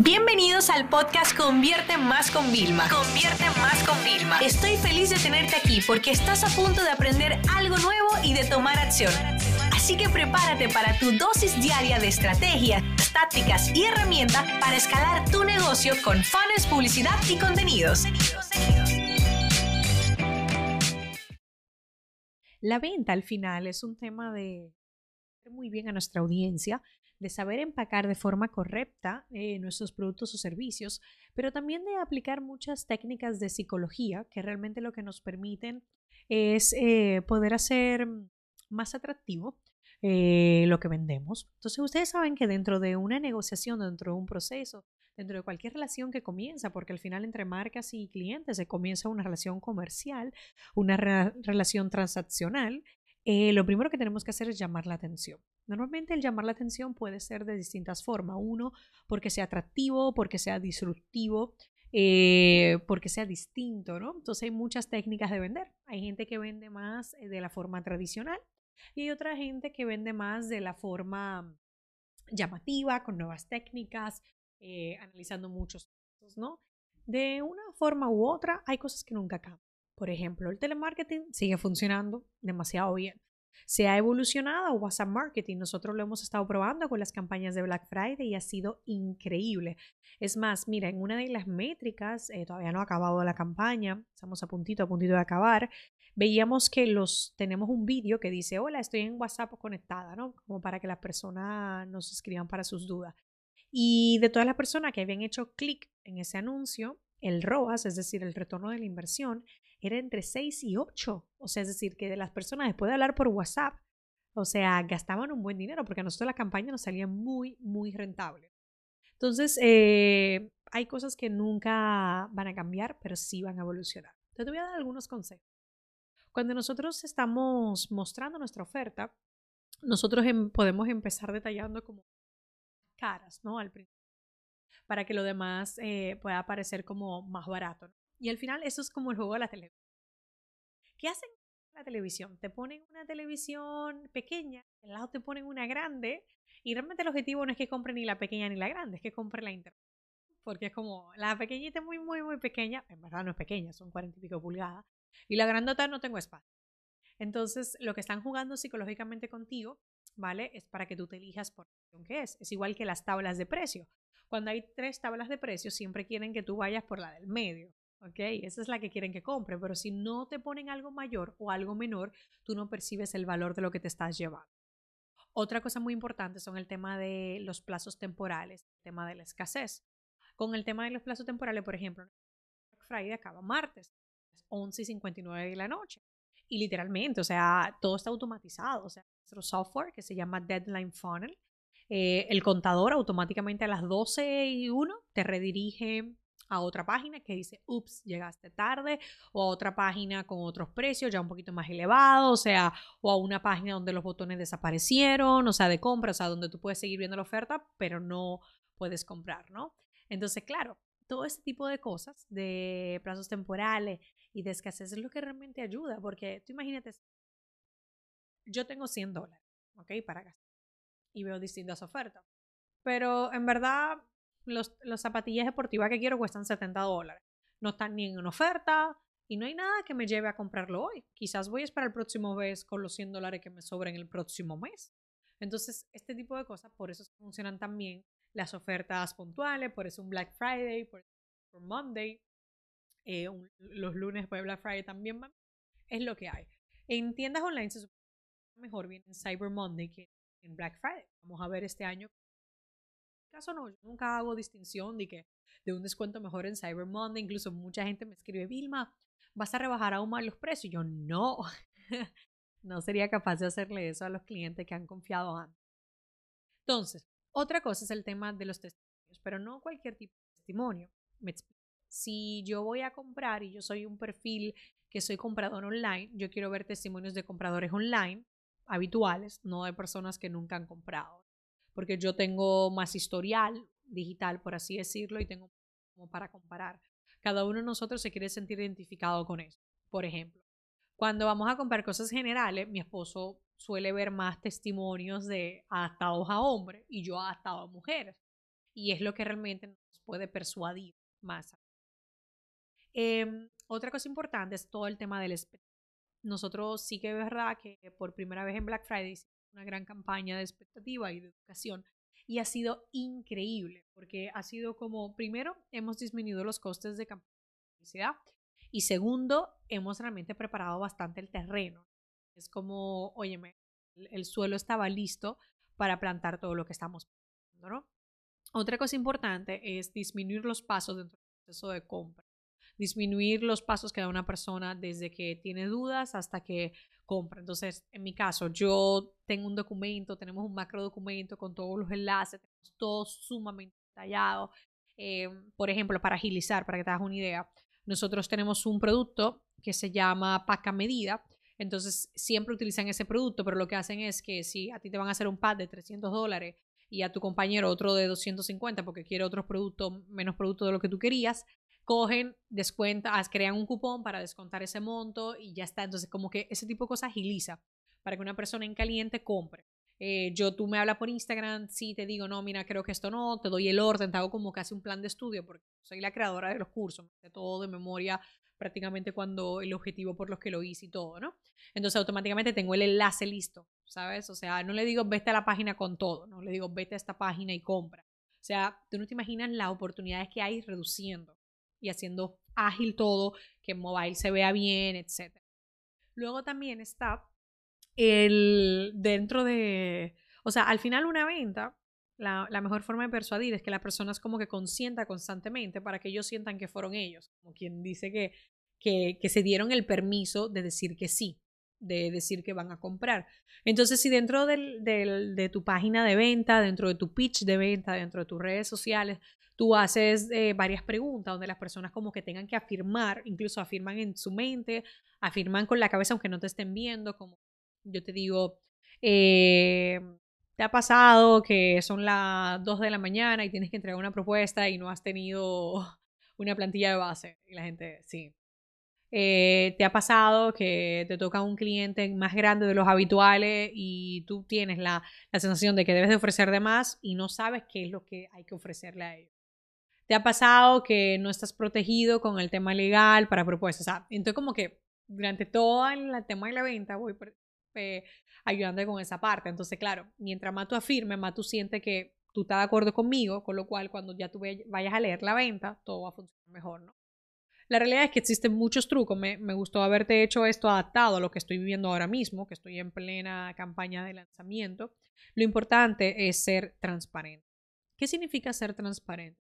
Bienvenidos al podcast Convierte Más con Vilma. Convierte Más con Vilma. Estoy feliz de tenerte aquí porque estás a punto de aprender algo nuevo y de tomar acción. Así que prepárate para tu dosis diaria de estrategias, tácticas y herramientas para escalar tu negocio con fans, publicidad y contenidos. La venta al final es un tema de muy bien a nuestra audiencia, de saber empacar de forma correcta eh, nuestros productos o servicios, pero también de aplicar muchas técnicas de psicología que realmente lo que nos permiten es eh, poder hacer más atractivo eh, lo que vendemos. Entonces ustedes saben que dentro de una negociación, dentro de un proceso, dentro de cualquier relación que comienza, porque al final entre marcas y clientes se comienza una relación comercial, una relación transaccional, eh, lo primero que tenemos que hacer es llamar la atención. Normalmente el llamar la atención puede ser de distintas formas. Uno, porque sea atractivo, porque sea disruptivo, eh, porque sea distinto, ¿no? Entonces hay muchas técnicas de vender. Hay gente que vende más eh, de la forma tradicional y hay otra gente que vende más de la forma llamativa, con nuevas técnicas, eh, analizando muchos casos, ¿no? De una forma u otra, hay cosas que nunca cambian. Por ejemplo, el telemarketing sigue funcionando demasiado bien. Se ha evolucionado WhatsApp Marketing. Nosotros lo hemos estado probando con las campañas de Black Friday y ha sido increíble. Es más, mira, en una de las métricas, eh, todavía no ha acabado la campaña, estamos a puntito, a puntito de acabar, veíamos que los tenemos un vídeo que dice, hola, estoy en WhatsApp conectada, ¿no? Como para que las personas nos escriban para sus dudas. Y de todas las personas que habían hecho clic en ese anuncio, el ROAS, es decir, el retorno de la inversión, era entre 6 y 8. O sea, es decir, que de las personas después de hablar por WhatsApp, o sea, gastaban un buen dinero porque a nosotros la campaña nos salía muy, muy rentable. Entonces, eh, hay cosas que nunca van a cambiar, pero sí van a evolucionar. Entonces, te voy a dar algunos consejos. Cuando nosotros estamos mostrando nuestra oferta, nosotros em, podemos empezar detallando como caras, ¿no? Al para que lo demás eh, pueda parecer como más barato. Y al final eso es como el juego de la televisión. ¿Qué hacen en la televisión? Te ponen una televisión pequeña, al lado te ponen una grande, y realmente el objetivo no es que compren ni la pequeña ni la grande, es que compren la internet. Porque es como, la pequeñita es muy, muy, muy pequeña, en verdad no es pequeña, son cuarenta y pico pulgadas, y la grandota no tengo espacio. Entonces, lo que están jugando psicológicamente contigo ¿vale? Es para que tú te elijas por qué es. Es igual que las tablas de precio. Cuando hay tres tablas de precio, siempre quieren que tú vayas por la del medio. ¿Ok? Esa es la que quieren que compre, pero si no te ponen algo mayor o algo menor, tú no percibes el valor de lo que te estás llevando. Otra cosa muy importante son el tema de los plazos temporales, el tema de la escasez. Con el tema de los plazos temporales, por ejemplo, Black Friday acaba martes, 11 y 59 de la noche. Y literalmente, o sea, todo está automatizado. O sea, nuestro software que se llama Deadline Funnel, eh, el contador automáticamente a las 12 y 1 te redirige a otra página que dice, ups, llegaste tarde, o a otra página con otros precios ya un poquito más elevados, o sea, o a una página donde los botones desaparecieron, o sea, de compra, o sea, donde tú puedes seguir viendo la oferta, pero no puedes comprar, ¿no? Entonces, claro, todo este tipo de cosas, de plazos temporales y de escasez es lo que realmente ayuda, porque tú imagínate, yo tengo 100 dólares, ¿ok? Para gastar y veo distintas ofertas, pero en verdad los, las zapatillas deportivas que quiero cuestan 70 dólares, no están ni en oferta y no hay nada que me lleve a comprarlo hoy. Quizás voy a esperar el próximo mes con los 100 dólares que me sobren el próximo mes. Entonces, este tipo de cosas, por eso funcionan también las ofertas puntuales, por eso un Black Friday, por, por Monday, eh, los lunes por Black Friday también es lo que hay. En tiendas online se supone mejor bien en Cyber Monday que en Black Friday. Vamos a ver este año. Caso no, yo nunca hago distinción de que de un descuento mejor en Cyber Monday. Incluso mucha gente me escribe, Vilma, ¿vas a rebajar aún más los precios? Y yo no, no sería capaz de hacerle eso a los clientes que han confiado antes. Entonces, otra cosa es el tema de los testimonios, pero no cualquier tipo de testimonio. Me Si yo voy a comprar y yo soy un perfil que soy comprador online, yo quiero ver testimonios de compradores online habituales, no de personas que nunca han comprado. Porque yo tengo más historial digital, por así decirlo, y tengo como para comparar. Cada uno de nosotros se quiere sentir identificado con eso. Por ejemplo, cuando vamos a comprar cosas generales, mi esposo suele ver más testimonios de adaptados a hombres y yo adaptado a mujeres. Y es lo que realmente puede persuadir más. Em, otra cosa importante es todo el tema del Nosotros sí que es verdad que por primera vez en Black Friday una gran campaña de expectativa y de educación y ha sido increíble porque ha sido como, primero, hemos disminuido los costes de campaña de publicidad y segundo, hemos realmente preparado bastante el terreno. Es como, óyeme, el, suelo estaba listo para plantar todo lo que estamos haciendo, ¿no? Otra cosa importante es disminuir los pasos dentro del proceso de compra. Disminuir los pasos que da una persona desde que tiene dudas hasta que compra. Entonces, en mi caso, yo tengo un documento, tenemos un macro documento con todos los enlaces, tenemos todo sumamente detallado. Eh, por ejemplo, para agilizar, para que te hagas una idea, nosotros tenemos un producto que se llama Pack a Medida. Entonces, siempre utilizan ese producto, pero lo que hacen es que si a ti te van a hacer un pack de 300 dólares y a tu compañero otro de 250 porque quiere otros productos, menos producto de lo que tú querías, cogen, descuentan, crean un cupón para descontar ese monto y ya está. Entonces, como que ese tipo de cosas agiliza para que una persona en caliente compre. Eh, yo, tú me hablas por Instagram, sí te digo, no, mira, creo que esto no, te doy el orden, te hago como casi un plan de estudio, porque soy la creadora de los cursos, de todo de memoria prácticamente cuando el objetivo por los que lo hice y todo, ¿no? Entonces automáticamente tengo el enlace listo, ¿sabes? O sea, no le digo vete a la página con todo, no le digo vete a esta página y compra. O sea, tú no te imaginas las oportunidades que hay reduciendo y haciendo ágil todo, que mobile se vea bien, etc. Luego también está el dentro de, o sea, al final una venta, la, mejor forma de persuadir es que la persona es como que consienta constantemente para que ellos sientan que fueron ellos, como quien dice que, que, que se dieron el permiso de decir que sí de decir que van a comprar. Entonces, si dentro del, de tu página de venta, dentro de tu pitch de venta, dentro de tus redes sociales, tú haces eh, varias preguntas donde las personas como que tengan que afirmar, incluso afirman en su mente, afirman con la cabeza aunque no te estén viendo, como yo te digo, eh, ¿te ha pasado que son las 2 de la mañana y tienes que entregar una propuesta y no has tenido una plantilla de base? Y la gente, sí. Eh, ¿Te ha pasado que te toca un cliente más grande de los habituales y tú tienes la, la sensación de que debes de ofrecer de más y no sabes qué es lo que hay que ofrecerle a ellos? ¿Te ha pasado que no estás protegido con el tema legal para propuestas? O sea, entonces como que durante todo el tema de la venta voy eh, ayudando con esa parte. Entonces, claro, mientras afirmes, más tú sientes que tú estás de acuerdo conmigo, con lo cual cuando ya tú vayas a leer la venta, todo va a funcionar mejor, ¿no? La realidad es que existen muchos trucos. Me, me, gustó haberte hecho esto adaptado a lo que estoy viviendo ahora mismo, que estoy en plena campaña de lanzamiento. Lo importante es ser transparente. ¿Qué significa ser transparente?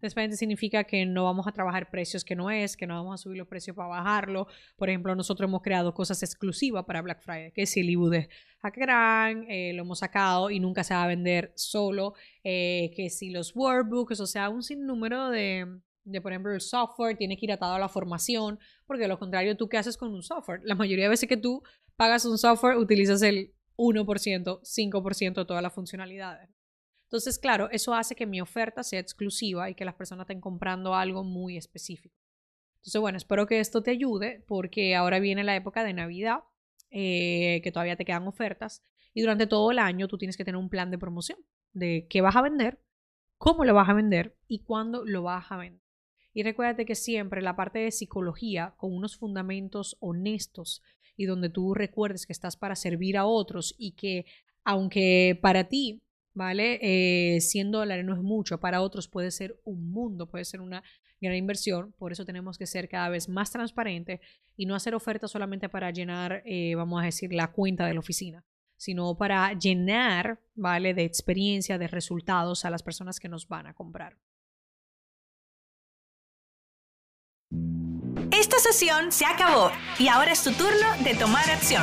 Transparente significa que no vamos a trabajar precios que no es, que no vamos a subir los precios para bajarlo. Por ejemplo, nosotros hemos creado cosas exclusivas para Black Friday, que si el ebook de Hackerang, eh, lo hemos sacado y nunca se va a vender solo, eh, que si los workbooks, o sea, un sinnúmero de, de, por ejemplo, el software tiene que ir atado a la formación, porque de lo contrario, ¿tú qué haces con un software? La mayoría de veces que tú pagas un software, utilizas el 1%, 5% de todas las funcionalidades. Entonces, claro, eso hace que mi oferta sea exclusiva y que las personas estén comprando algo muy específico. Entonces, bueno, espero que esto te ayude porque ahora viene la época de Navidad, eh, que todavía te quedan ofertas y durante todo el año tú tienes que tener un plan de promoción de qué vas a vender, cómo lo vas a vender y cuándo lo vas a vender. Y recuérdate que siempre la parte de psicología, con unos fundamentos honestos y donde tú recuerdes que estás para servir a otros y que aunque para ti ¿vale? Eh, 100 dólares no es mucho, para otros puede ser un mundo, puede ser una gran inversión, por eso tenemos que ser cada vez más transparentes y no hacer ofertas solamente para llenar, eh, vamos a decir, la cuenta de la oficina, sino para llenar, ¿vale? De experiencia, de resultados a las personas que nos van a comprar. Esta sesión se acabó y ahora es tu turno de tomar acción.